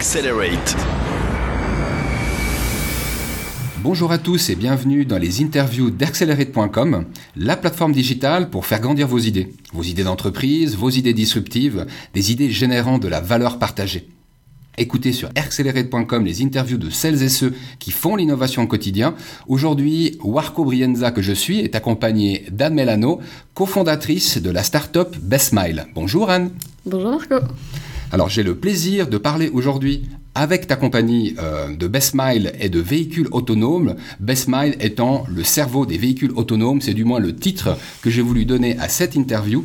Accelerate. Bonjour à tous et bienvenue dans les interviews d'Accelerate.com, la plateforme digitale pour faire grandir vos idées. Vos idées d'entreprise, vos idées disruptives, des idées générant de la valeur partagée. Écoutez sur accelerate.com les interviews de celles et ceux qui font l'innovation au quotidien. Aujourd'hui, Warco Brienza, que je suis, est accompagné d'Anne Melano, cofondatrice de la start-up Bestmile. Bonjour Anne. Bonjour Marco. Alors j'ai le plaisir de parler aujourd'hui avec ta compagnie euh, de Bestmile et de véhicules autonomes, Bestmile étant le cerveau des véhicules autonomes, c'est du moins le titre que j'ai voulu donner à cette interview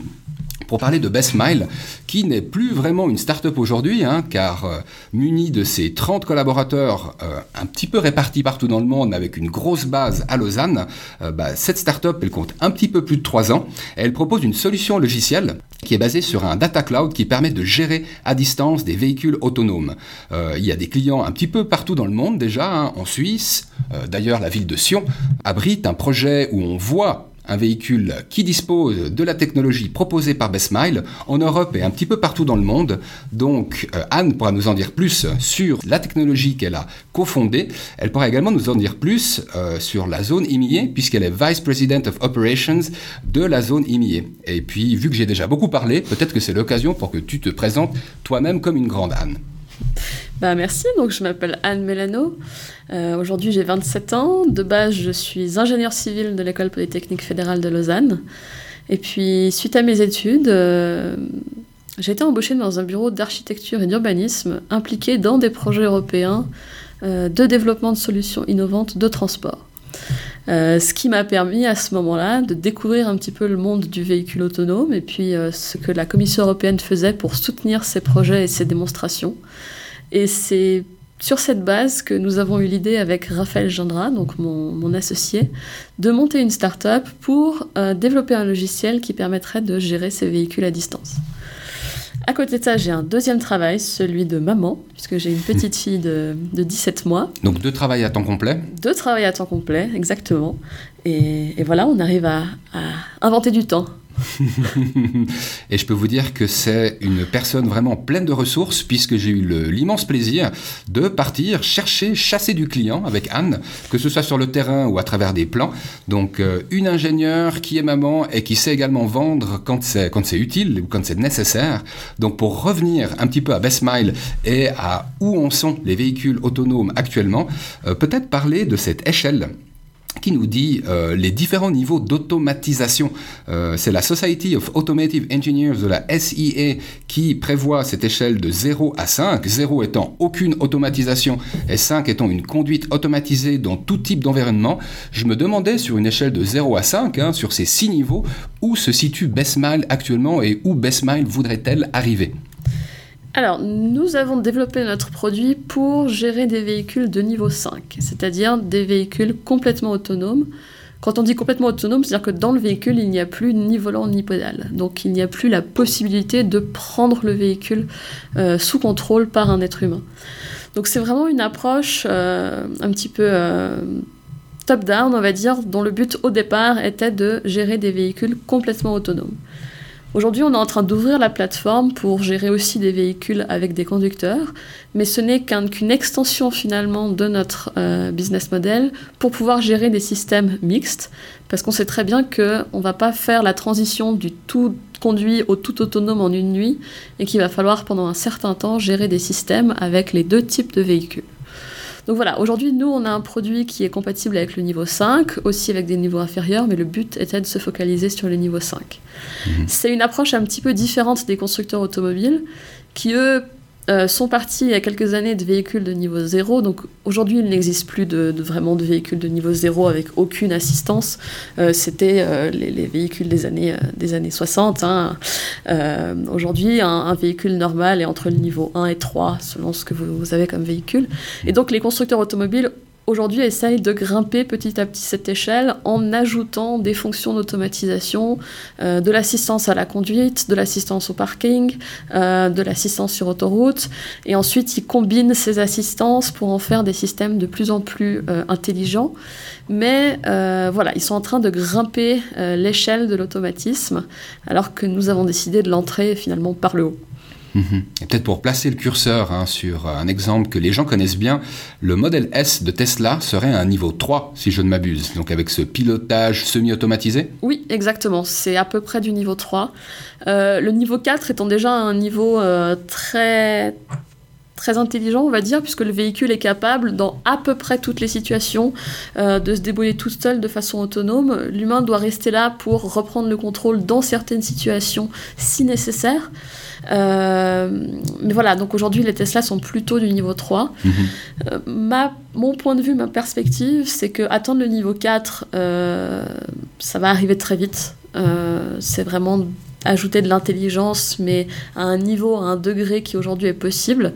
pour parler de Bestmile, qui n'est plus vraiment une start-up aujourd'hui, hein, car euh, muni de ses 30 collaborateurs euh, un petit peu répartis partout dans le monde, avec une grosse base à Lausanne, euh, bah, cette start-up, elle compte un petit peu plus de 3 ans, elle propose une solution logicielle qui est basée sur un data cloud qui permet de gérer à distance des véhicules autonomes. il y a des clients un petit peu partout dans le monde déjà, hein, en Suisse, d'ailleurs la ville de Sion abrite un projet où on voit un véhicule qui dispose de la technologie proposée par Bestmile en Europe et un petit peu partout dans le monde. Donc euh, Anne pourra nous en dire plus sur la technologie qu'elle a cofondée. Elle pourra également nous en dire plus euh, sur la zone IMIE puisqu'elle est Vice President of Operations de la zone IMIE. Et puis vu que j'ai déjà beaucoup parlé, peut-être que c'est l'occasion pour que tu te présentes toi-même comme une grande Anne. Bah merci, donc je m'appelle Anne Mélano. Euh, aujourd'hui j'ai 27 ans. De base je suis ingénieur civil de l'école polytechnique fédérale de Lausanne. Et puis suite à mes études, euh, j'ai été embauchée dans un bureau d'architecture et d'urbanisme impliqué dans des projets européens euh, de développement de solutions innovantes de transport. Ce qui m'a permis à ce moment-là de découvrir un petit peu le monde du véhicule autonome et puis ce que la Commission européenne faisait pour soutenir ces projets et ces démonstrations. Et c'est sur cette base que nous avons eu l'idée avec Raphaël Gendra, donc mon, associé, de monter une start-up pour euh, développer un logiciel qui permettrait de gérer ces véhicules à distance. À côté de ça, j'ai un deuxième travail, celui de maman, puisque j'ai une petite fille de, 17 mois. Donc deux travails à temps complet Deux travails à temps complet, exactement. Et, voilà, on arrive à inventer du temps et je peux vous dire que c'est une personne vraiment pleine de ressources puisque j'ai eu l'immense plaisir de partir chercher, chasser du client avec Anne, que ce soit sur le terrain ou à travers des plans. Donc euh, une ingénieure qui est maman et qui sait également vendre quand c'est utile ou quand c'est nécessaire. Donc pour revenir un petit peu à Bestmile et à où en sont les véhicules autonomes actuellement, euh, peut-être parler de cette échelle qui nous dit euh, les différents niveaux d'automatisation. Euh, c'est la Society of Automotive Engineers de la SIA qui prévoit cette échelle de 0 à 5, 0 étant aucune automatisation et 5 étant une conduite automatisée dans tout type d'environnement. Je me demandais sur une échelle de 0 à 5, hein, sur ces 6 niveaux, où se situe Bestmile actuellement et où Bestmile voudrait-elle arriver? Alors, nous avons développé notre produit pour gérer des véhicules de niveau 5, c'est-à-dire des véhicules complètement autonomes. Quand on dit complètement autonome, c'est-à-dire que dans le véhicule, il n'y a plus ni volant ni pédale. Donc, il n'y a plus la possibilité de prendre le véhicule euh, sous contrôle par un être humain. Donc, c'est vraiment une approche euh, un petit peu euh, top-down, on va dire, dont le but au départ était de gérer des véhicules complètement autonomes. Aujourd'hui, on est en train d'ouvrir la plateforme pour gérer aussi des véhicules avec des conducteurs, mais ce n'est qu'une extension finalement de notre euh, business model pour pouvoir gérer des systèmes mixtes, parce qu'on sait très bien qu'on ne va pas faire la transition du tout conduit au tout autonome en une nuit, et qu'il va falloir pendant un certain temps gérer des systèmes avec les deux types de véhicules. Donc voilà, aujourd'hui, nous, on a un produit qui est compatible avec le niveau 5, aussi avec des niveaux inférieurs, mais le but était de se focaliser sur le niveau 5. Mhm. C'est une approche un petit peu différente des constructeurs automobiles qui, eux, euh, sont partis il y a quelques années de véhicules de niveau 0. Donc aujourd'hui, il n'existe plus de, vraiment de véhicules de niveau 0 avec aucune assistance. Euh, c'était euh, les, véhicules des années, des années 60. Hein. aujourd'hui, un, véhicule normal est entre le niveau 1 et 3 selon ce que vous avez comme véhicule. Et donc les constructeurs automobiles aujourd'hui essaye de grimper petit à petit cette échelle en ajoutant des fonctions d'automatisation, euh, de l'assistance à la conduite, de l'assistance au parking, euh, de l'assistance sur autoroute. Et ensuite, ils combinent ces assistances pour en faire des systèmes de plus en plus euh, intelligents. Mais voilà, ils sont en train de grimper l'échelle de l'automatisme alors que nous avons décidé de l'entrer finalement par le haut. Mhm. Et peut-être pour placer le curseur hein, sur un exemple que les gens connaissent bien, le modèle S de Tesla serait un niveau 3, si je ne m'abuse, donc avec ce pilotage semi-automatisé Oui, exactement, c'est à peu près du niveau 3. Euh, le niveau 4 étant déjà un niveau euh, très très intelligent, on va dire, puisque le véhicule est capable, dans à peu près toutes les situations, euh, de se débrouiller tout seul de façon autonome. L'humain doit rester là pour reprendre le contrôle dans certaines situations si nécessaire. Euh, mais voilà, donc aujourd'hui, les Tesla sont plutôt du niveau 3. Mhm. Euh, ma, mon point de vue, ma perspective, c'est que attendre le niveau 4, ça va arriver très vite. c'est vraiment ajouter de l'intelligence, mais à un niveau, à un degré qui aujourd'hui est possible.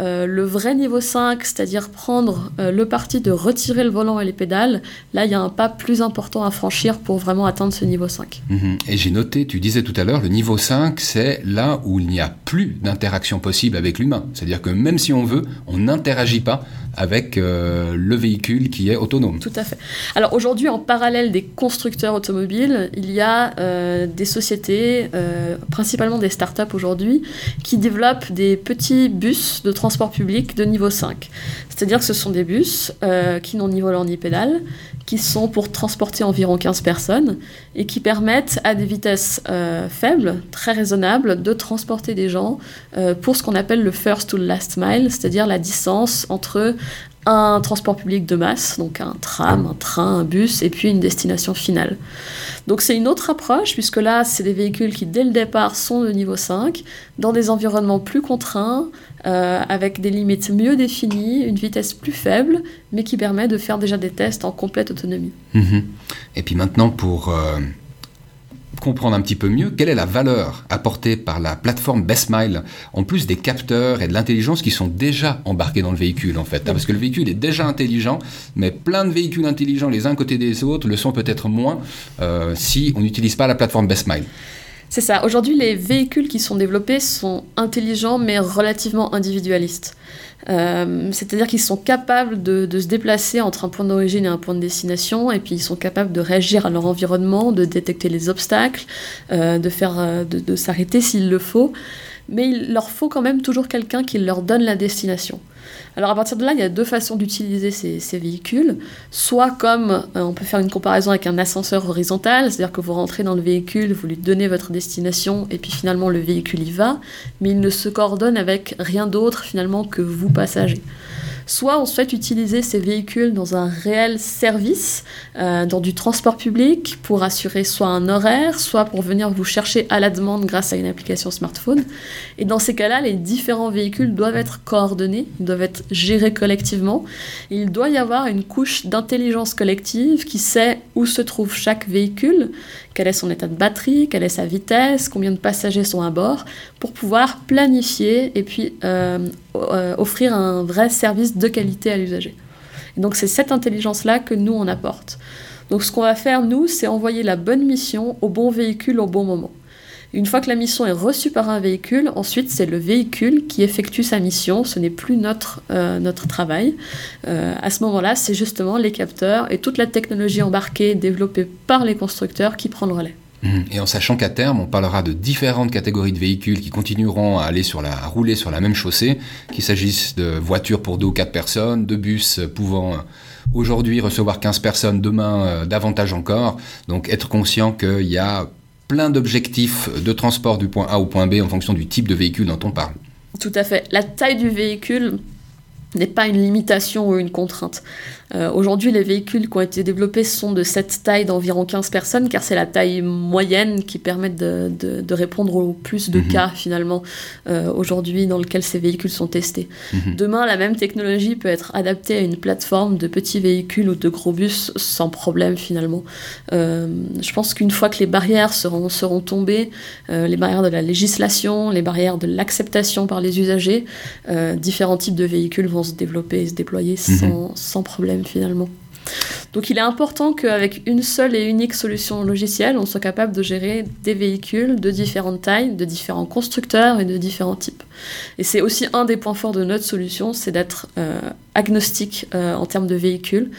Euh, le vrai niveau 5, c'est-à-dire prendre euh, le parti de retirer le volant et les pédales, là, il y a un pas plus important à franchir pour vraiment atteindre ce niveau 5. Mhm. Et j'ai noté, tu disais tout à l'heure, le niveau 5, c'est là où il n'y a plus d'interaction possible avec l'humain. C'est-à-dire que même si on veut, on n'interagit pas avec euh, le véhicule qui est autonome. Tout à fait. Alors aujourd'hui, en parallèle des constructeurs automobiles, il y a des sociétés, principalement des startups aujourd'hui, qui développent des petits bus de transport public de niveau 5. C'est-à-dire que ce sont des bus euh, qui n'ont ni volant ni pédale, qui sont pour transporter environ 15 personnes et qui permettent à des vitesses euh, faibles, très raisonnables, de transporter des gens euh, pour ce qu'on appelle le first to last mile, c'est-à-dire la distance entre un transport public de masse, donc un tram, un train, un bus, et puis une destination finale. Donc c'est une autre approche, puisque là, c'est des véhicules qui, dès le départ, sont de niveau 5, dans des environnements plus contraints, euh, avec des limites mieux définies, une vitesse plus faible, mais qui permet de faire déjà des tests en complète autonomie. Mhm. Et puis maintenant, pour... Euh, comprendre un petit peu mieux quelle est la valeur apportée par la plateforme BestMile, en plus des capteurs et de l'intelligence qui sont déjà embarqués dans le véhicule en fait. Hein, parce que le véhicule est déjà intelligent, mais plein de véhicules intelligents les uns côté des autres le sont peut-être moins euh, si on n'utilise pas la plateforme BestMile. C'est ça. Aujourd'hui, les véhicules qui sont développés sont intelligents mais relativement individualistes. Euh, c'est-à-dire qu'ils sont capables de, se déplacer entre un point d'origine et un point de destination, et puis ils sont capables de réagir à leur environnement, de détecter les obstacles, euh, euh, de s'arrêter s'il le faut. Mais il leur faut quand même toujours quelqu'un qui leur donne la destination. Alors à partir de là, il y a deux façons d'utiliser ces, véhicules. Soit comme euh, on peut faire une comparaison avec un ascenseur horizontal, c'est-à-dire que vous rentrez dans le véhicule, vous lui donnez votre destination et puis finalement le véhicule y va, mais il ne se coordonne avec rien d'autre finalement que vous passagers soit on souhaite utiliser ces véhicules dans un réel service, euh, dans du transport public, pour assurer soit un horaire, soit pour venir vous chercher à la demande grâce à une application smartphone. Et dans ces cas-là, les différents véhicules doivent être coordonnés, être gérés collectivement. il doit y avoir une couche d'intelligence collective qui sait où se trouve chaque véhicule, quel est son état de batterie, quelle est sa vitesse, combien de passagers sont à bord, pour pouvoir planifier et puis euh, euh, offrir un vrai service de qualité à l'usager. donc c'est cette intelligence-là que nous, on apporte. Donc ce qu'on va faire, nous, c'est envoyer la bonne mission au bon véhicule au bon moment. Une fois que la mission est reçue par un véhicule, ensuite c'est le véhicule qui effectue sa mission, ce n'est plus notre, euh, notre travail. Euh, à ce moment-là, c'est justement les capteurs et toute la technologie embarquée développée par les constructeurs qui prend le relais. Mmh. Et en sachant qu'à terme, on parlera de différentes catégories de véhicules qui continueront à aller sur la, rouler sur la même chaussée, qu'il s'agisse de voitures pour deux ou quatre personnes, de bus pouvant aujourd'hui recevoir 15 personnes, demain euh, davantage encore. Donc être conscient qu'il y a plein d'objectifs de transport du point A au point B en fonction du type de véhicule dont on parle. Tout à fait. La taille du véhicule n'est pas une limitation ou une contrainte. Euh, aujourd'hui, les véhicules qui ont été développés sont de cette taille d'environ 15 personnes, car c'est la taille moyenne qui permet de, répondre au plus de mhm. cas, finalement, euh, aujourd'hui, dans lequel ces véhicules sont testés. Mhm. Demain, la même technologie peut être adaptée à une plateforme de petits véhicules ou de gros bus sans problème, finalement. Euh, je pense qu'une fois que les barrières seront, seront tombées, les barrières de la législation, les barrières de l'acceptation par les usagers, différents types de véhicules vont se développer et se déployer mhm. sans, sans problème finalement. Donc il est important qu'avec une seule et unique solution logicielle, on soit capable de gérer des véhicules de différentes tailles, de différents constructeurs et de différents types. Et c'est aussi un des points forts de notre solution, c'est d'être euh, agnostique euh, en termes de véhicules.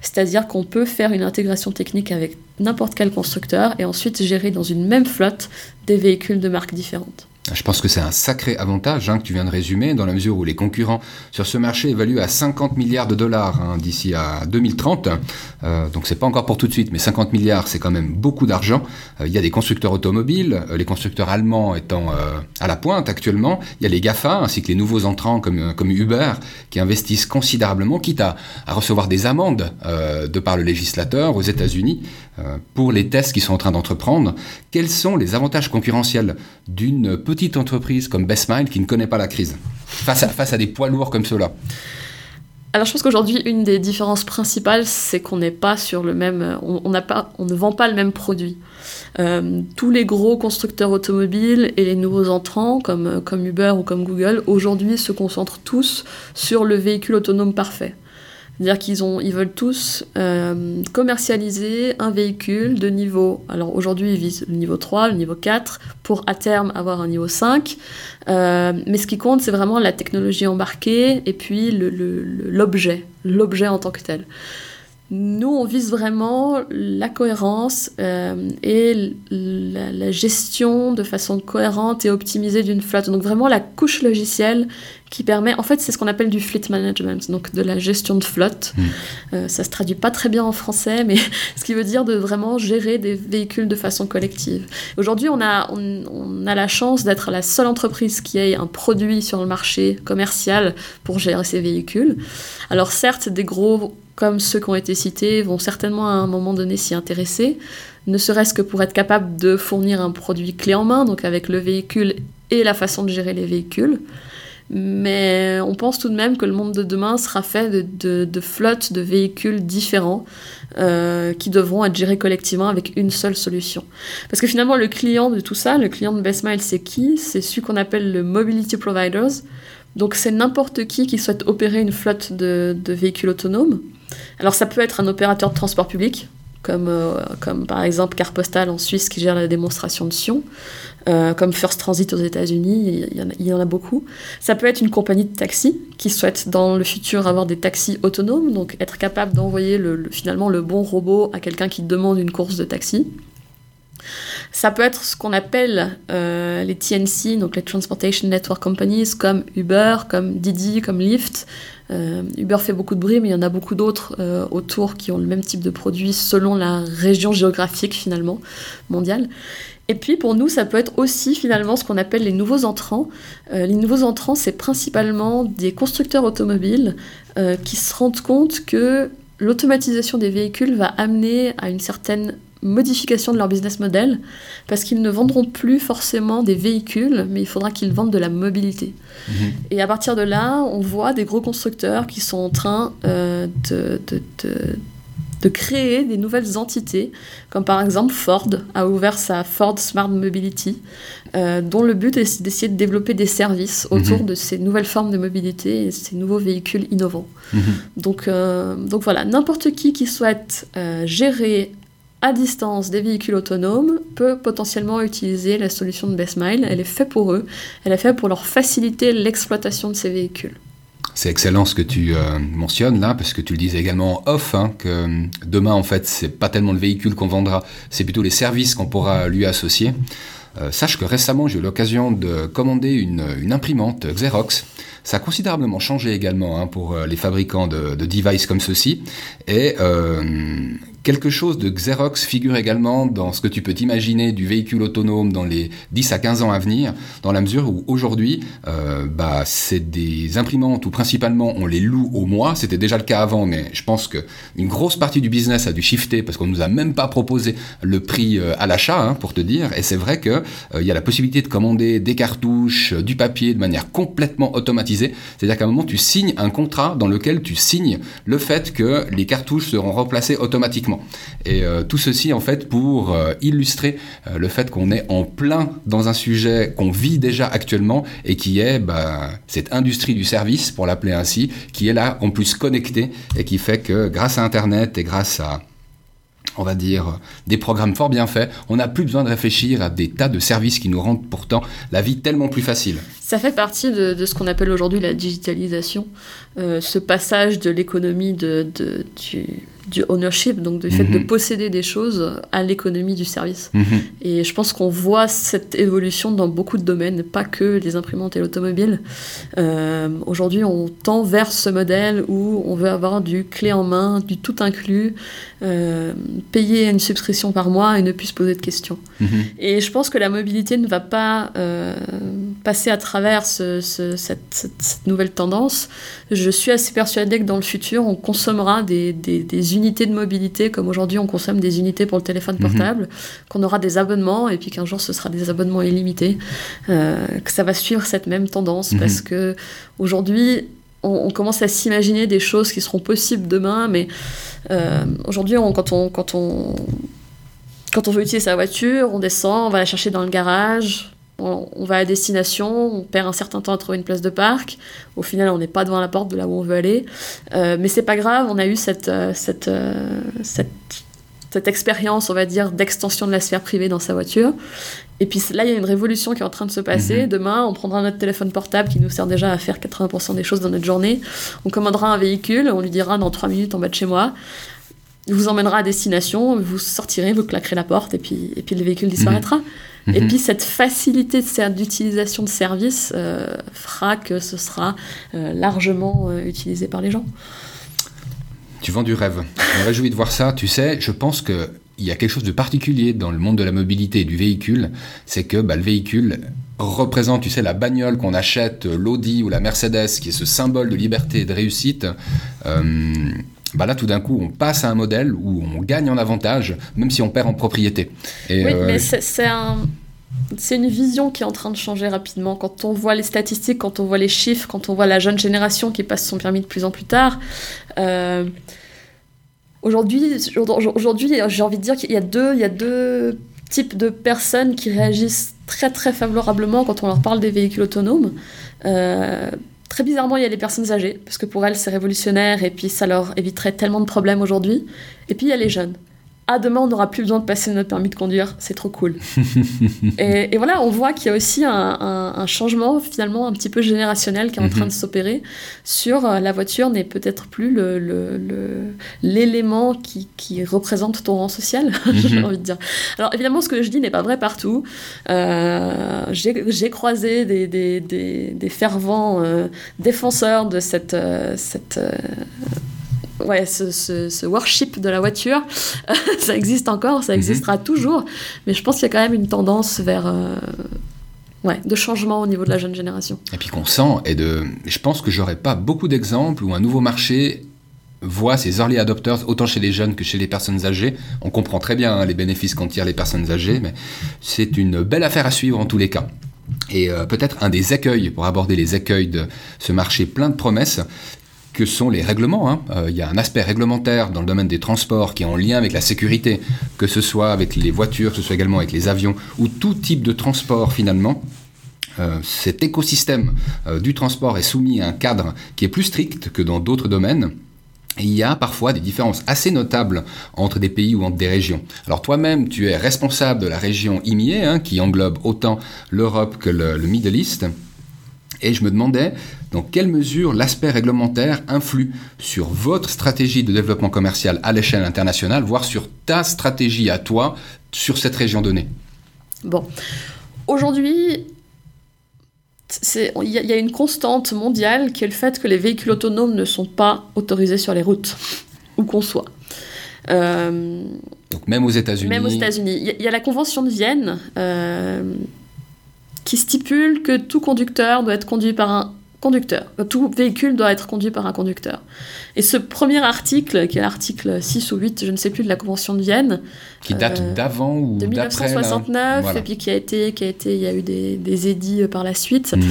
C'est-à-dire qu'on peut faire une intégration technique avec n'importe quel constructeur et ensuite gérer dans une même flotte des véhicules de marques différentes. Je pense que c'est un sacré avantage hein, que tu viens de résumer, dans la mesure où les concurrents sur ce marché évaluent à 50 milliards de dollars hein, d'ici à 2030. Euh, donc c'est pas encore pour tout de suite, mais 50 milliards, c'est quand même beaucoup d'argent. Euh, il y a des constructeurs automobiles, euh, les constructeurs allemands étant euh, à la pointe actuellement. Il y a les GAFA, ainsi que les nouveaux entrants comme, comme Uber, qui investissent considérablement, quitte à, à recevoir des amendes de par le législateur aux États-Unis pour les tests qu'ils sont en train d'entreprendre. Quels sont les avantages concurrentiels d'une petite entreprise comme Bestmile qui ne connaît pas la crise face à, face à des poids lourds comme ceux-là alors je pense qu'aujourd'hui une des différences principales c'est qu'on n'est pas sur le même, on, on, pas, on ne vend pas le même produit. Euh, tous les gros constructeurs automobiles et les nouveaux entrants comme, comme Uber ou comme Google aujourd'hui se concentrent tous sur le véhicule autonome parfait. C'est-à-dire qu'ils ont, ils veulent tous euh, commercialiser un véhicule de niveau. Alors aujourd'hui, ils visent le niveau 3, le niveau 4, pour à terme avoir un niveau 5. Euh, mais ce qui compte, c'est vraiment la technologie embarquée et puis l'objet, l'objet en tant que tel. Nous, on vise vraiment la cohérence euh, et la, la, gestion de façon cohérente et optimisée d'une flotte. Donc vraiment la couche logicielle qui permet, en fait, c'est ce qu'on appelle du fleet management, donc de la gestion de flotte. Mmh. Euh, ça se traduit pas très bien en français, mais ce qui veut dire de vraiment gérer des véhicules de façon collective. Aujourd'hui, on a, on, on a la chance d'être la seule entreprise qui ait un produit sur le marché commercial pour gérer ces véhicules. Alors certes, des gros comme ceux qui ont été cités, vont certainement à un moment donné s'y intéresser, ne serait-ce que pour être capable de fournir un produit clé en main, donc avec le véhicule et la façon de gérer les véhicules. Mais on pense tout de même que le monde de demain sera fait de, flottes de véhicules différents euh, qui devront être gérés collectivement avec une seule solution. Parce que finalement, le client de tout ça, le client de Bestmile, c'est qui? C'est celui qu'on appelle le Mobility Providers. Donc c'est n'importe qui qui souhaite opérer une flotte de véhicules autonomes. Alors ça peut être un opérateur de transport public, comme, euh, comme par exemple Carpostal en Suisse qui gère la démonstration de Sion, euh, comme First Transit aux États-Unis, il, y en a beaucoup. Ça peut être une compagnie de taxi qui souhaite dans le futur avoir des taxis autonomes, donc être capable d'envoyer le, finalement le bon robot à quelqu'un qui demande une course de taxi. Ça peut être ce qu'on appelle euh, les TNC, donc les Transportation Network Companies, comme Uber, comme Didi, comme Lyft. Euh, Uber fait beaucoup de bruit, mais il y en a beaucoup d'autres euh, autour qui ont le même type de produit selon la région géographique finalement mondiale. Et puis pour nous, ça peut être aussi finalement ce qu'on appelle les nouveaux entrants. Euh, les nouveaux entrants, c'est principalement des constructeurs automobiles qui se rendent compte que l'automatisation des véhicules va amener à une certaine modification de leur business model, parce qu'ils ne vendront plus forcément des véhicules, mais il faudra qu'ils vendent de la mobilité. Mmh. Et à partir de là, on voit des gros constructeurs qui sont en train euh, de, de, de, de, créer des nouvelles entités, comme par exemple Ford a ouvert sa Ford Smart Mobility, euh, dont le but est d'essayer de développer des services autour mmh. de ces nouvelles formes de mobilité et ces nouveaux véhicules innovants. Mmh. Donc, euh, donc voilà, n'importe qui qui souhaite euh, gérer à distance des véhicules autonomes peut potentiellement utiliser la solution de Bestmile. Elle est faite pour eux, elle est faite pour leur faciliter l'exploitation de ces véhicules. C'est excellent ce que tu euh, mentionnes là, parce que tu le disais également en off, hein, que euh, demain en fait c'est pas tellement le véhicule qu'on vendra, c'est plutôt les services qu'on pourra lui associer. Euh, sache que récemment j'ai eu l'occasion de commander une, imprimante Xerox. Ça a considérablement changé également hein, pour les fabricants de, de devices comme ceux-ci. Et Quelque chose de Xerox figure également dans ce que tu peux t'imaginer du véhicule autonome dans les 10 à 15 ans à venir, dans la mesure où aujourd'hui, euh, bah, c'est des imprimantes où principalement on les loue au mois. C'était déjà le cas avant, mais je pense qu'une grosse partie du business a dû shifter parce qu'on nous a même pas proposé le prix euh, à l'achat, hein, pour te dire. Et c'est vrai qu'il euh, y a la possibilité de commander des cartouches, euh, du papier de manière complètement automatisée. C'est-à-dire qu'à un moment, tu signes un contrat dans lequel tu signes le fait que les cartouches seront remplacées automatiquement. Et euh, tout ceci, en fait, pour euh, illustrer euh, le fait qu'on est en plein dans un sujet qu'on vit déjà actuellement et qui est bah, cette industrie du service, pour l'appeler ainsi, qui est là en plus connectée et qui fait que grâce à Internet et grâce à on va dire, des programmes fort bien faits, on n'a plus besoin de réfléchir à des tas de services qui nous rendent pourtant la vie tellement plus facile. Ça fait partie de, ce qu'on appelle aujourd'hui la digitalisation, euh, ce passage de l'économie de, du, du ownership, donc du fait de mhm. posséder des choses, à l'économie du service. Mhm. Et je pense qu'on voit cette évolution dans beaucoup de domaines, pas que les imprimantes et l'automobile. Euh, aujourd'hui, on tend vers ce modèle où on veut avoir du clé en main, du tout inclus, euh, payer une subscription par mois et ne plus se poser de questions. Mhm. Et je pense que la mobilité ne va pas passer à travers cette, nouvelle tendance. Je suis assez persuadée que dans le futur, on consommera des, des, des unités de mobilité, comme aujourd'hui on consomme des unités pour le téléphone mhm. portable, qu'on aura des abonnements et puis qu'un jour ce sera des abonnements illimités, euh, que ça va suivre cette même tendance mhm. parce que aujourd'hui on, commence à s'imaginer des choses qui seront possibles demain, mais euh, aujourd'hui quand on quand on quand on veut utiliser sa voiture, on descend, on va la chercher dans le garage, on, va à destination, on perd un certain temps à trouver une place de parc. Au final, on n'est pas devant la porte de là où on veut aller. Euh, mais c'est pas grave, on a eu cette, euh, cette, euh, cette, cette, expérience, on va dire, d'extension de la sphère privée dans sa voiture. Et puis là, il y a une révolution qui est en train de se passer. Mhm. Demain, on prendra notre téléphone portable qui nous sert déjà à faire 80% des choses dans notre journée. On commandera un véhicule, on lui dira dans 3 minutes en bas de chez moi. Il vous emmènera à destination, vous sortirez, vous claquerez la porte et puis, et puis le véhicule disparaîtra. Et mhm. puis cette facilité d'utilisation de services euh, fera que ce sera euh, largement euh, utilisé par les gens. Tu vends du rêve. Je me réjouis de voir ça. Tu sais, je pense que il y a quelque chose de particulier dans le monde de la mobilité et du véhicule, c'est que bah, le véhicule représente, tu sais, la bagnole qu'on achète, l'Audi ou la Mercedes, qui est ce symbole de liberté et de réussite. Bah là, tout d'un coup, on passe à un modèle où on gagne en avantage, même si on perd en propriété. oui, mais c'est un c'est une vision qui est en train de changer rapidement. Quand on voit les statistiques, quand on voit les chiffres, quand on voit la jeune génération qui passe son permis de plus en plus tard, euh, aujourd'hui, aujourd'hui, j'ai envie de dire qu'il y a deux, il y a deux types de personnes qui réagissent très très favorablement quand on leur parle des véhicules autonomes. Euh, très bizarrement, il y a les personnes âgées, parce que pour elles, c'est révolutionnaire et puis ça leur éviterait tellement de problèmes aujourd'hui. Et puis il y a les jeunes ah demain on n'aura plus besoin de passer notre permis de conduire, c'est trop cool. et, voilà, on voit qu'il y a aussi un, changement finalement un petit peu générationnel qui est en train mhm. de s'opérer sur euh, la voiture n'est peut-être plus l'élément le, qui, qui, représente ton rang social, j'ai mhm. envie de dire. Alors évidemment ce que je dis n'est pas vrai partout. Euh, j'ai croisé des, des, des, fervents euh, défenseur de cette, cette ouais, ce, ce, worship de la voiture, ça existe encore, ça mhm. existera toujours, mais je pense qu'il y a quand même une tendance vers... Euh, ouais, de changement au niveau de la jeune génération. Et puis qu'on sent, et de, je pense que j'aurais pas beaucoup d'exemples où un nouveau marché voit ses early adopters autant chez les jeunes que chez les personnes âgées. On comprend très bien hein, les bénéfices qu'en tirent les personnes âgées, mais c'est une belle affaire à suivre en tous les cas. Et euh, peut-être un des accueils, pour aborder les accueils de ce marché plein de promesses, que sont les règlements. Hein. Euh, il y a un aspect réglementaire dans le domaine des transports qui est en lien avec la sécurité, que ce soit avec les voitures, que ce soit également avec les avions, ou tout type de transport finalement. Euh, cet écosystème euh, du transport est soumis à un cadre qui est plus strict que dans d'autres domaines. Il y a parfois des différences assez notables entre des pays ou entre des régions. Alors toi-même, tu es responsable de la région IMIE, hein, qui englobe autant l'Europe que le, le Middle East. Et je me demandais dans quelle mesure l'aspect réglementaire influe sur votre stratégie de développement commercial à l'échelle internationale, voire sur ta stratégie à toi sur cette région donnée. Bon, aujourd'hui, il y, a une constante mondiale qui est le fait que les véhicules autonomes ne sont pas autorisés sur les routes, où qu'on soit. Euh, Donc même aux États-Unis. Même aux États-Unis. Il y, a la Convention de Vienne. Euh, qui stipule que tout conducteur doit être conduit par un conducteur. Tout véhicule doit être conduit par un conducteur. Et ce premier article, qui est l'article 6 ou 8, je ne sais plus, de la Convention de Vienne. Qui date euh, d'avant ou De 1969, et puis qui a été, qui a été, il y a eu des, des édits euh, par la suite, mhm.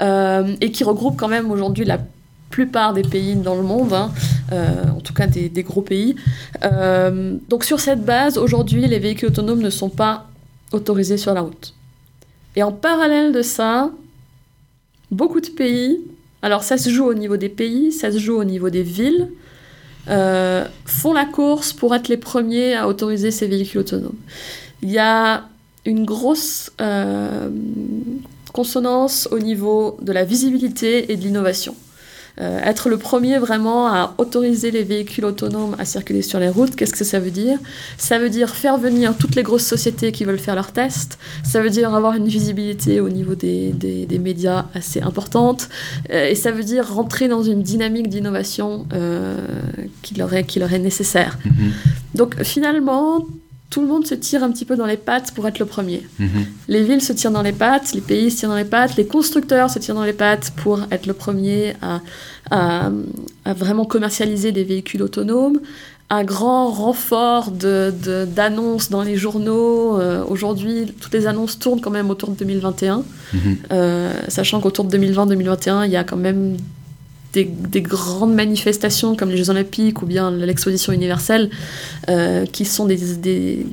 euh, et qui regroupe quand même aujourd'hui la plupart des pays dans le monde, hein, en tout cas des, des gros pays. donc sur cette base, aujourd'hui, les véhicules autonomes ne sont pas autorisés sur la route. Et en parallèle de ça, beaucoup de pays, alors ça se joue au niveau des pays, ça se joue au niveau des villes, euh, font la course pour être les premiers à autoriser ces véhicules autonomes. Il y a une grosse euh, consonance au niveau de la visibilité et de l'innovation. Euh, être le premier vraiment à autoriser les véhicules autonomes à circuler sur les routes, qu'est-ce que ça veut dire? Ça veut dire faire venir toutes les grosses sociétés qui veulent faire leurs tests, ça veut dire avoir une visibilité au niveau des, des, médias assez importante, euh, et ça veut dire rentrer dans une dynamique d'innovation euh, qui, leur est, qui leur est nécessaire. Mm-hmm. Donc finalement, tout le monde se tire un petit peu dans les pattes pour être le premier. Mhm. Les villes se tirent dans les pattes, les pays se tirent dans les pattes, les constructeurs se tirent dans les pattes pour être le premier à, vraiment commercialiser des véhicules autonomes. Un grand renfort d'annonces de, dans les journaux. Euh, aujourd'hui, toutes les annonces tournent quand même autour de 2021, mhm. euh, sachant qu'autour de 2020-2021, il y a quand même des, grandes manifestations comme les Jeux Olympiques ou bien l'exposition universelle, euh, qui sont des,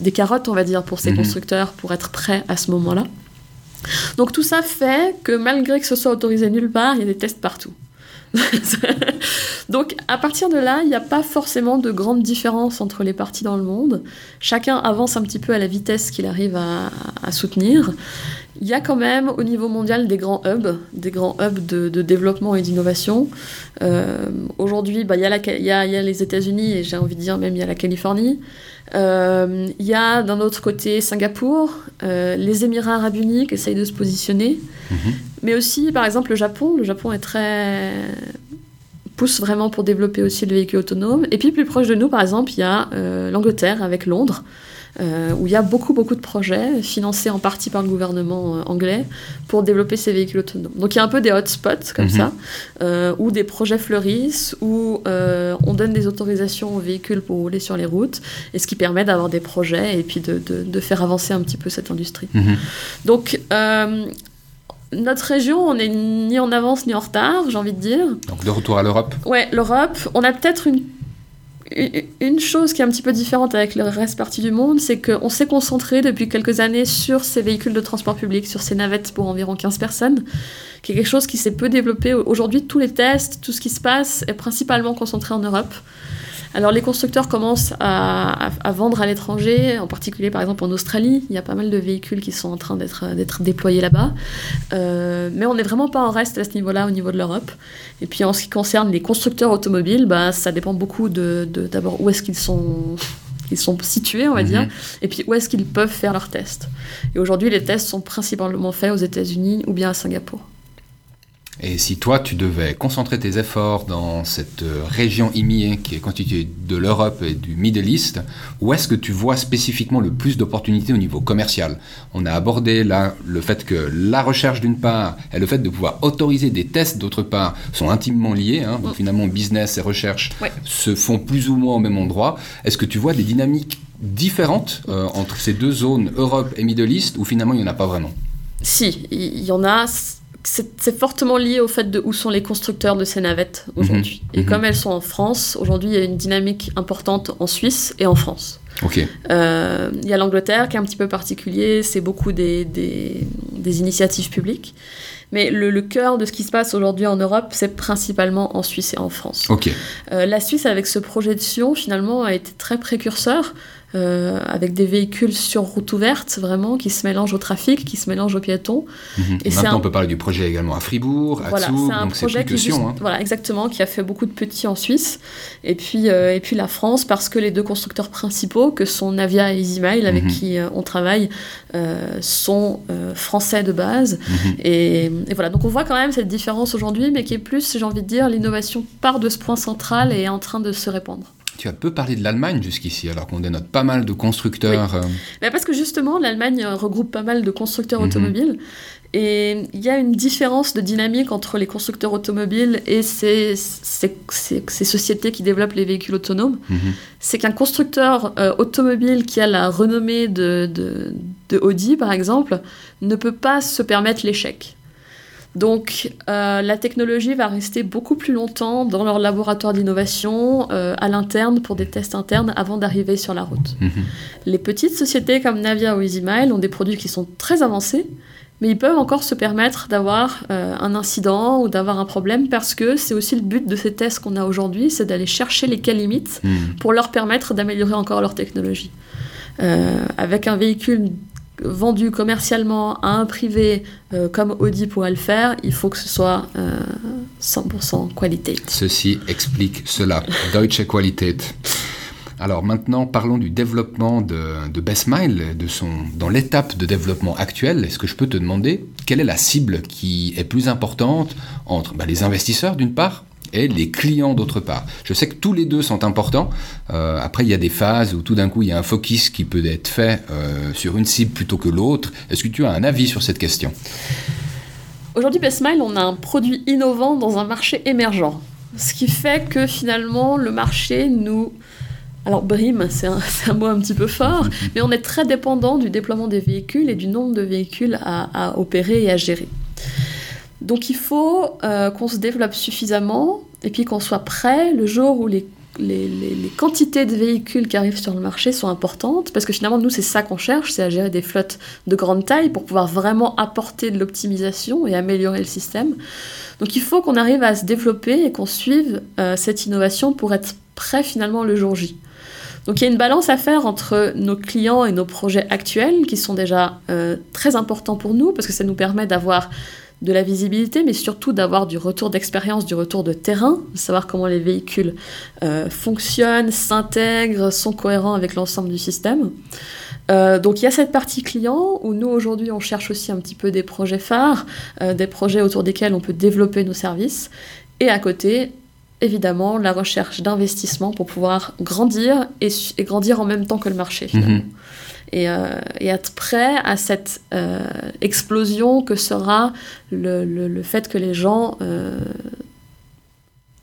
des, carottes, on va dire, pour ces mhm. constructeurs pour être prêts à ce moment-là. Donc tout ça fait que malgré que ce soit autorisé nulle part, il y a des tests partout. Donc à partir de là, il n'y a pas forcément de grande différence entre les parties dans le monde. Chacun avance un petit peu à la vitesse qu'il arrive à, soutenir. Il y a quand même au niveau mondial des grands hubs, des grands hubs de, développement et d'innovation. Euh, aujourd'hui, bah, il, y, a, les États-Unis et j'ai envie de dire même il y a la Californie. Euh, il y a d'un autre côté Singapour, euh, les Émirats arabes unis qui essayent de se positionner, mhm. Mais aussi par exemple le Japon. Le Japon est très pousse vraiment pour développer aussi le véhicule autonome. Et puis plus proche de nous, par exemple, il y a l'Angleterre avec Londres. Euh, où il y a beaucoup, beaucoup de projets financés en partie par le gouvernement euh, anglais pour développer ces véhicules autonomes. Donc il y a un peu des hotspots comme mhm. ça, euh, où des projets fleurissent, où on donne des autorisations aux véhicules pour rouler sur les routes, et ce qui permet d'avoir des projets et puis de, de, faire avancer un petit peu cette industrie. Mhm. Donc notre région, on n'est ni en avance ni en retard, j'ai envie de dire. Donc de retour à l'Europe Ouais, l'Europe. On a peut-être une une chose qui est un petit peu différente avec le reste partie du monde, c'est qu'on s'est concentré depuis quelques années sur ces véhicules de transport public, sur ces navettes pour environ 15 personnes, qui est quelque chose qui s'est peu développé. Aujourd'hui, tous les tests, tout ce qui se passe est principalement concentré en Europe. Alors les constructeurs commencent à, vendre à l'étranger, en particulier par exemple en Australie. Il y a pas mal de véhicules qui sont en train d'être déployés là-bas. Euh, mais on n'est vraiment pas en reste à ce niveau-là au niveau de l'Europe. Et puis en ce qui concerne les constructeurs automobiles, bah, ça dépend beaucoup de, d'abord où est-ce qu'ils sont ils sont situés, on va mhm. dire, et puis où est-ce qu'ils peuvent faire leurs tests. Et aujourd'hui, les tests sont principalement faits aux États-Unis ou bien à Singapour. Et si toi, tu devais concentrer tes efforts dans cette euh, région IMIE qui est constituée de l'Europe et du Middle East, où est-ce que tu vois spécifiquement le plus d'opportunités au niveau commercial? On a abordé là le fait que la recherche d'une part et le fait de pouvoir autoriser des tests d'autre part sont intimement liés. Hein. donc mm. finalement, business et recherche se font plus ou moins au même endroit. Est-ce que tu vois des dynamiques différentes euh, entre ces deux zones, Europe et Middle East, où finalement il n'y en a pas vraiment? Si, il y en a c'est fortement lié au fait de où sont les constructeurs de ces navettes aujourd'hui. Mhm. Et mhm. comme elles sont en France, aujourd'hui, il y a une dynamique importante en Suisse et en France. Euh, il y a l'Angleterre qui est un petit peu particulier, c'est beaucoup des, des, initiatives publiques. Mais le, le, cœur de ce qui se passe aujourd'hui en Europe, c'est principalement en Suisse et en France. Euh, la Suisse, avec ce projet de Sion, finalement, a été très précurseur euh, avec des véhicules sur route ouverte, vraiment, qui se mélangent au trafic, qui se mélangent aux piétons. Mhm. Et Maintenant, on peut parler du projet également à Fribourg, à voilà, c'est un projet qui hein. Voilà, exactement, qui a fait beaucoup de petits en Suisse. Et puis, euh, et puis la France, parce que les deux constructeurs principaux, que sont Navia et EasyMile, avec mhm. qui euh, on travaille, sont français de base. Mhm. Et, et, voilà, donc on voit quand même cette différence aujourd'hui, mais qui est plus, j'ai envie de dire, l'innovation part de ce point central et est en train de se répandre. Tu as peu parlé de l'Allemagne jusqu'ici, alors qu'on dénote pas mal de constructeurs. Euh. Mais parce que justement, l'Allemagne regroupe pas mal de constructeurs mhm. automobiles. Et il y a une différence de dynamique entre les constructeurs automobiles et ces, ces, ces, sociétés qui développent les véhicules autonomes. Mhm. C'est qu'un constructeur euh, automobile qui a la renommée de, de, de Audi, par exemple, ne peut pas se permettre l'échec. Donc euh, la technologie va rester beaucoup plus longtemps dans leur laboratoire d'innovation euh, à l'interne pour des tests internes avant d'arriver sur la route. Mhm. Les petites sociétés comme Navia ou EasyMile ont des produits qui sont très avancés, mais ils peuvent encore se permettre d'avoir euh, un incident ou d'avoir un problème parce que c'est aussi le but de ces tests qu'on a aujourd'hui, c'est d'aller chercher les cas limites mhm. pour leur permettre d'améliorer encore leur technologie. avec un véhicule vendu commercialement à un privé euh, comme Audi pourrait le faire, il faut que ce soit 100% qualité. Ceci explique cela. Deutsche Qualität. Alors maintenant, parlons du développement de, de BestMile, de son, dans l'étape de développement actuelle. Est-ce que je peux te demander quelle est la cible qui est plus importante entre bah, les investisseurs d'une part et les clients d'autre part. Je sais que tous les deux sont importants. Euh, après, il y a des phases où tout d'un coup, il y a un focus qui peut être fait euh, sur une cible plutôt que l'autre. Est-ce que tu as un avis sur cette question? Aujourd'hui, BestMile, on a un produit innovant dans un marché émergent. Ce qui fait que finalement, le marché nous alors brime, c'est un, mot un petit peu fort, mais on est très dépendant du déploiement des véhicules et du nombre de véhicules à, opérer et à gérer. Donc il faut euh, qu'on se développe suffisamment et puis qu'on soit prêt le jour où les, quantités de véhicules qui arrivent sur le marché sont importantes, parce que finalement nous c'est ça qu'on cherche, c'est à gérer des flottes de grande taille pour pouvoir vraiment apporter de l'optimisation et améliorer le système. Donc il faut qu'on arrive à se développer et qu'on suive euh, cette innovation pour être prêt finalement le jour J. Donc il y a une balance à faire entre nos clients et nos projets actuels qui sont déjà euh, très importants pour nous parce que ça nous permet d'avoir de la visibilité, mais surtout d'avoir du retour d'expérience, du retour de terrain, de savoir comment les véhicules euh, fonctionnent, s'intègrent, sont cohérents avec l'ensemble du système. Euh, donc il y a cette partie client où nous aujourd'hui on cherche aussi un petit peu des projets phares, des projets autour desquels on peut développer nos services. Et à côté, évidemment la recherche d'investissement pour pouvoir grandir et, grandir en même temps que le marché finalement. Euh, et, être prêt à cette euh, explosion que sera le, fait que les gens euh,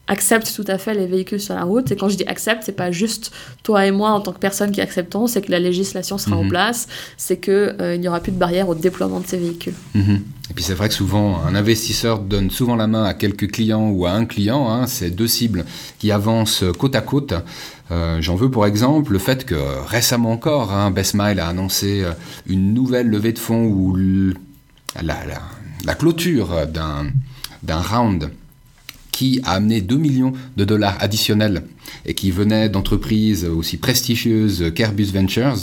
acceptent tout à fait les véhicules sur la route. Et quand je dis accepte, c'est pas juste toi et moi en tant que personne qui acceptons, c'est que la législation sera en mhm. place, c'est qu'il n'y aura plus de barrière au déploiement de ces véhicules. Mhm. Et puis c'est vrai que souvent, un investisseur donne souvent la main à quelques clients ou à un client, hein, c'est deux cibles qui avancent côte à côte. Euh, j'en veux pour exemple le fait que récemment encore, hein, Bestmile a annoncé euh, une nouvelle levée de fonds ou la, la clôture d'un round qui a amené 2 millions de dollars additionnels et qui venait d'entreprises aussi prestigieuses qu'Airbus Ventures,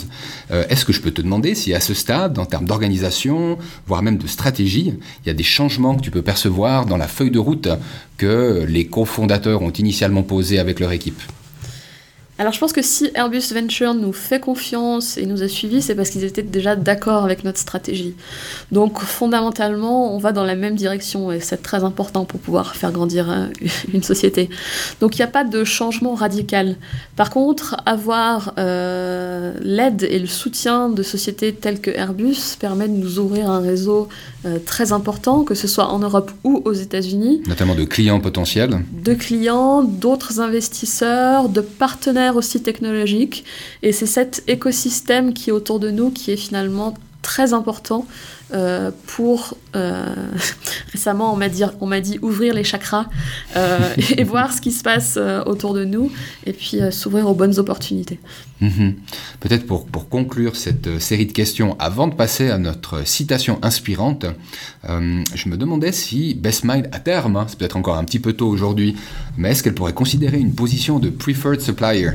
euh, est-ce que je peux te demander si à ce stade, en termes d'organisation, voire même de stratégie, il y a des changements que tu peux percevoir dans la feuille de route que les cofondateurs ont initialement posée avec leur équipe? Alors je pense que si Airbus Venture nous fait confiance et nous a suivis, c'est parce qu'ils étaient déjà d'accord avec notre stratégie. Donc fondamentalement, on va dans la même direction et c'est très important pour pouvoir faire grandir euh, une société. Donc il n'y a pas de changement radical. Par contre, avoir euh, l'aide et le soutien de sociétés telles que Airbus permet de nous ouvrir un réseau euh, très important, que ce soit en Europe ou aux États-Unis. Notamment de clients potentiels. De clients, d'autres investisseurs, de partenaires aussi technologique. Et c'est cet écosystème qui est autour de nous qui est finalement très important euh, pour euh, récemment on m'a dit ouvrir les chakras euh, et voir ce qui se passe autour de nous et puis s'ouvrir aux bonnes opportunités. Mhm. Peut-être pour, pour conclure cette série de questions avant de passer à notre citation inspirante, je me demandais si Best Mind à terme, hein, c'est peut-être encore un petit peu tôt aujourd'hui, mais est-ce qu'elle pourrait considérer une position de preferred supplier?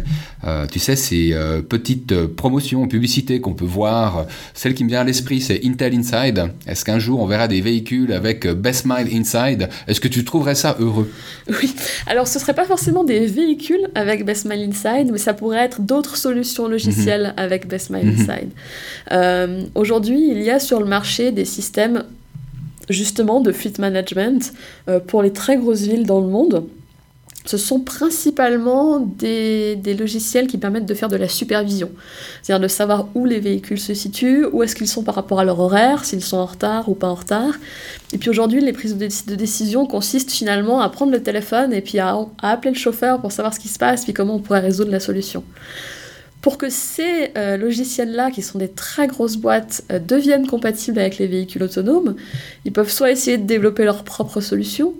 Tu sais ces petites promotions, publicités qu'on peut voir, celle qui me vient à l'esprit c'est Intel Inside est-ce qu'un jour on verra des véhicules avec euh, Best Mile Inside? Est-ce que tu trouverais ça heureux? Oui, alors ce ne serait pas forcément des véhicules avec Best Mile Inside, mais ça pourrait être d'autres solutions logicielles mhm. avec Best Mile mhm. Inside. Euh, aujourd'hui, il y a sur le marché des systèmes justement de fleet management euh, pour les très grosses villes dans le monde ce sont principalement des, logiciels qui permettent de faire de la supervision, c'est-à-dire de savoir où les véhicules se situent, où est-ce qu'ils sont par rapport à leur horaire, s'ils sont en retard ou pas en retard. Et puis aujourd'hui, les prises de, décision consistent finalement à prendre le téléphone et puis à, appeler le chauffeur pour savoir ce qui se passe, puis comment on pourrait résoudre la solution. Pour que ces euh, logiciels-là, qui sont des très grosses boîtes, euh, deviennent compatibles avec les véhicules autonomes, ils peuvent soit essayer de développer leur propre solution,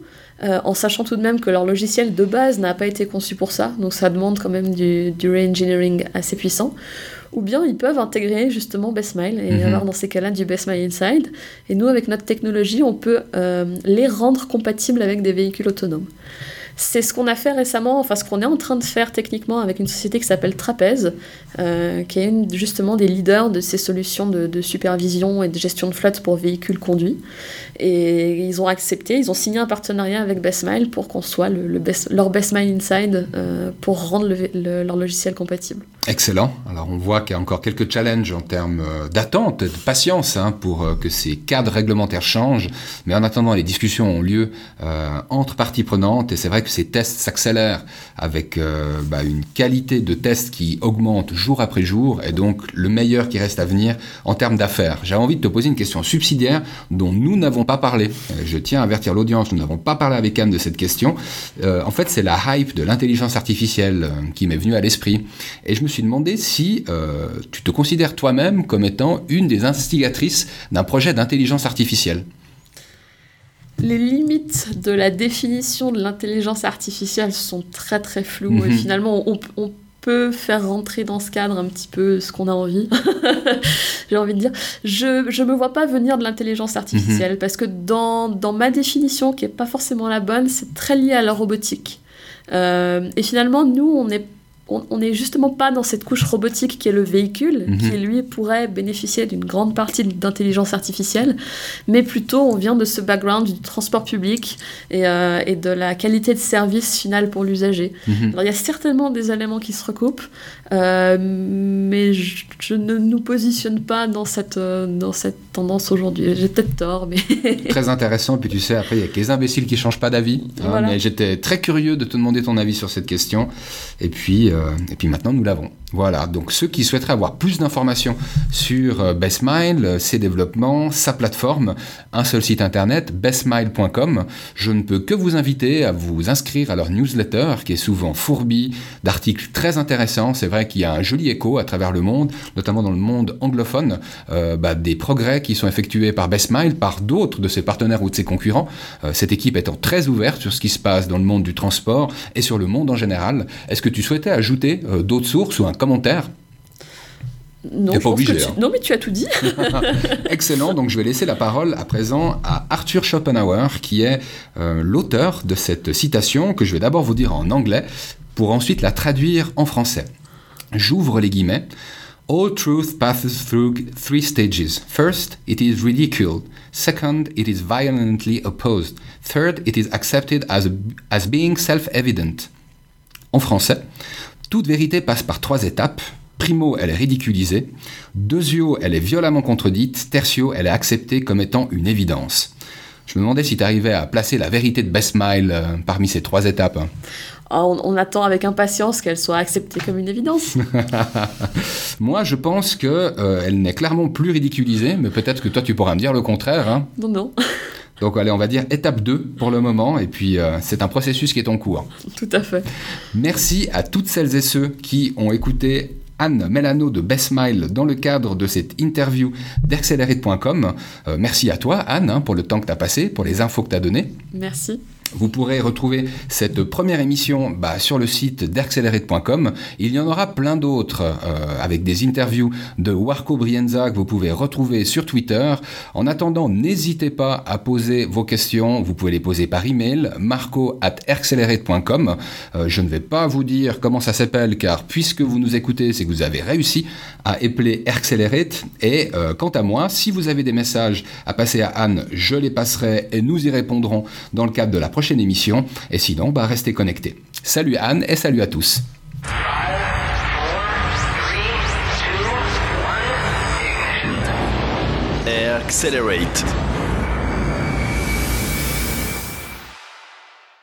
euh, en sachant tout de même que leur logiciel de base n'a pas été conçu pour ça, donc ça demande quand même du, du re-engineering assez puissant. Ou bien ils peuvent intégrer justement BestMile et mhm. avoir dans ces cas-là du BestMile Inside. Et nous, avec notre technologie, on peut euh, les rendre compatibles avec des véhicules autonomes. C'est ce qu'on a fait récemment, enfin ce qu'on est en train de faire techniquement avec une société qui s'appelle Trapèze, euh, qui est justement des leaders de ces solutions de, supervision et de gestion de flotte pour véhicules conduits. Et ils ont accepté, ils ont signé un partenariat avec Bestmile pour qu'on soit le, leur Bestmile Inside euh, pour rendre leur logiciel compatible. Excellent. Alors on voit qu'il y a encore quelques challenges en termes euh, d'attente, de patience hein, pour que ces cadres réglementaires changent. Mais en attendant, les discussions ont lieu entre parties prenantes et c'est vrai que ces tests s'accélèrent avec bah, une qualité de tests qui augmente jour après jour et donc le meilleur qui reste à venir en termes d'affaires. J'ai envie de te poser une question subsidiaire dont nous n'avons pas parlé. Euh, je tiens à avertir l'audience, nous n'avons pas parlé avec Anne de cette question. Euh, en fait, c'est la hype de l'intelligence artificielle euh, qui m'est venue à l'esprit. Et je me suis demandé si tu te considères toi-même comme étant une des instigatrices d'un projet d'intelligence artificielle les limites de la définition de l'intelligence artificielle sont très très floues et mhm. finalement on, on, peut faire rentrer dans ce cadre un petit peu ce qu'on a envie. J'ai envie de dire. Je ne me vois pas venir de l'intelligence artificielle mhm. parce que dans, dans, ma définition, qui n'est pas forcément la bonne, c'est très lié à la robotique. Euh, et finalement, nous, on est on n'est justement pas dans cette couche robotique qui est le véhicule, mhm. qui lui pourrait bénéficier d'une grande partie d'intelligence artificielle, mais plutôt on vient de ce background du transport public et, euh, de la qualité de service final pour l'usager. Mhm. Alors il y a certainement des éléments qui se recoupent, euh, mais je, ne nous positionne pas dans cette, euh, dans cette tendance aujourd'hui. J'ai peut-être tort, mais... très intéressant, puis tu sais, après il y a que les imbéciles qui changent pas d'avis, hein, mais j'étais très curieux de te demander ton avis sur cette question, et puis... Euh, et puis maintenant, nous l'avons. Voilà, donc ceux qui souhaiteraient avoir plus d'informations sur euh, BestMile, euh, ses développements, sa plateforme, un seul site internet, bestmile.com, je ne peux que vous inviter à vous inscrire à leur newsletter qui est souvent fourbi d'articles très intéressants. C'est vrai qu'il y a un joli écho à travers le monde, notamment dans le monde anglophone, bah, des progrès qui sont effectués par BestMile, par d'autres de ses partenaires ou de ses concurrents. cette équipe étant très ouverte sur ce qui se passe dans le monde du transport et sur le monde en général. Est-ce que tu souhaitais ajouter euh, d'autres sources ou un commentaire non, pas obligé, hein. non, mais tu as tout dit. Excellent. Donc, je vais laisser la parole à présent à Arthur Schopenhauer, qui est euh, l'auteur de cette citation que je vais d'abord vous dire en anglais pour ensuite la traduire en français. J'ouvre les guillemets. All truth passes through three stages. First, it is ridiculed. Second, it is violently opposed. Third, it is accepted as, as being self-evident. En français, toute vérité passe par trois étapes. Primo, elle est ridiculisée. Deuxio, elle est violemment contredite. Tertio, elle est acceptée comme étant une évidence. Je me demandais si tu arrivais à placer la vérité de Best Mile euh, parmi ces trois étapes. Ah, on, attend avec impatience qu'elle soit acceptée comme une évidence. Moi, je pense qu'elle euh, n'est clairement plus ridiculisée, mais peut-être que toi, tu pourras me dire le contraire. Hein. Non, non. Donc allez, on va dire étape 2 pour le moment, et puis euh, c'est un processus qui est en cours. Tout à fait. Merci à toutes celles et ceux qui ont écouté Anne Melano de Bestmile dans le cadre de cette interview d'Accelerate.com. Euh, merci à toi, Anne, hein, pour le temps que tu as passé, pour les infos que tu as données. Merci. Vous pourrez retrouver cette première émission bah, sur le site d'Accelerate.com. Il y en aura plein d'autres euh, avec des interviews de Warco Brienza que vous pouvez retrouver sur Twitter. En attendant, n'hésitez pas à poser vos questions. Vous pouvez les poser par email marco at. Euh, je ne vais pas vous dire comment ça s'appelle car puisque vous nous écoutez, c'est que vous avez réussi à épeler Accelerate. Et euh, quant à moi, si vous avez des messages à passer à Anne, je les passerai et nous y répondrons dans le cadre de la prochaine émission. Et sinon, bah, restez connectés. Salut Anne et salut à tous. Accelerate.